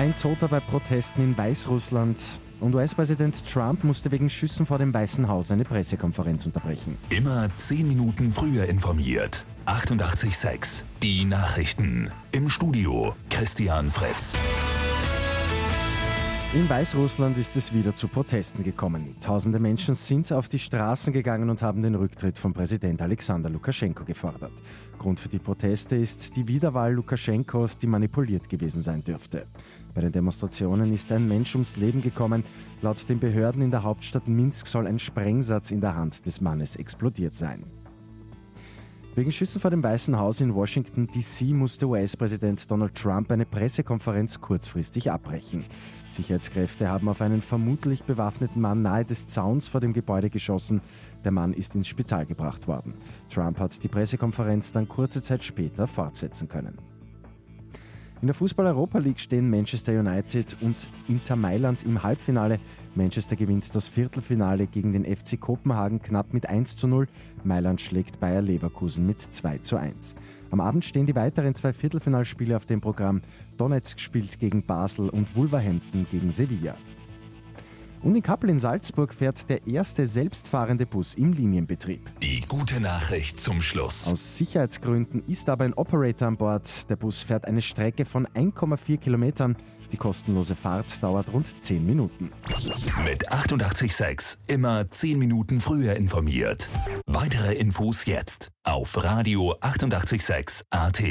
Ein Toter bei Protesten in Weißrussland. Und US-Präsident Trump musste wegen Schüssen vor dem Weißen Haus eine Pressekonferenz unterbrechen. Immer zehn Minuten früher informiert. 88,6. Die Nachrichten. Im Studio Christian Fritz. In Weißrussland ist es wieder zu Protesten gekommen. Tausende Menschen sind auf die Straßen gegangen und haben den Rücktritt von Präsident Alexander Lukaschenko gefordert. Grund für die Proteste ist die Wiederwahl Lukaschenkos, die manipuliert gewesen sein dürfte. Bei den Demonstrationen ist ein Mensch ums Leben gekommen. Laut den Behörden in der Hauptstadt Minsk soll ein Sprengsatz in der Hand des Mannes explodiert sein. Wegen Schüssen vor dem Weißen Haus in Washington DC musste US-Präsident Donald Trump eine Pressekonferenz kurzfristig abbrechen. Sicherheitskräfte haben auf einen vermutlich bewaffneten Mann nahe des Zauns vor dem Gebäude geschossen. Der Mann ist ins Spital gebracht worden. Trump hat die Pressekonferenz dann kurze Zeit später fortsetzen können. In der Fußball-Europa League stehen Manchester United und Inter Mailand im Halbfinale. Manchester gewinnt das Viertelfinale gegen den FC Kopenhagen knapp mit 1 zu 0. Mailand schlägt Bayer Leverkusen mit 2 zu 1. Am Abend stehen die weiteren zwei Viertelfinalspiele auf dem Programm. Donetsk spielt gegen Basel und Wolverhampton gegen Sevilla. Und in Kappel in Salzburg fährt der erste selbstfahrende Bus im Linienbetrieb. Die gute Nachricht zum Schluss. Aus Sicherheitsgründen ist aber ein Operator an Bord. Der Bus fährt eine Strecke von 1,4 Kilometern. Die kostenlose Fahrt dauert rund 10 Minuten. Mit 886 immer 10 Minuten früher informiert. Weitere Infos jetzt auf Radio 886 AT.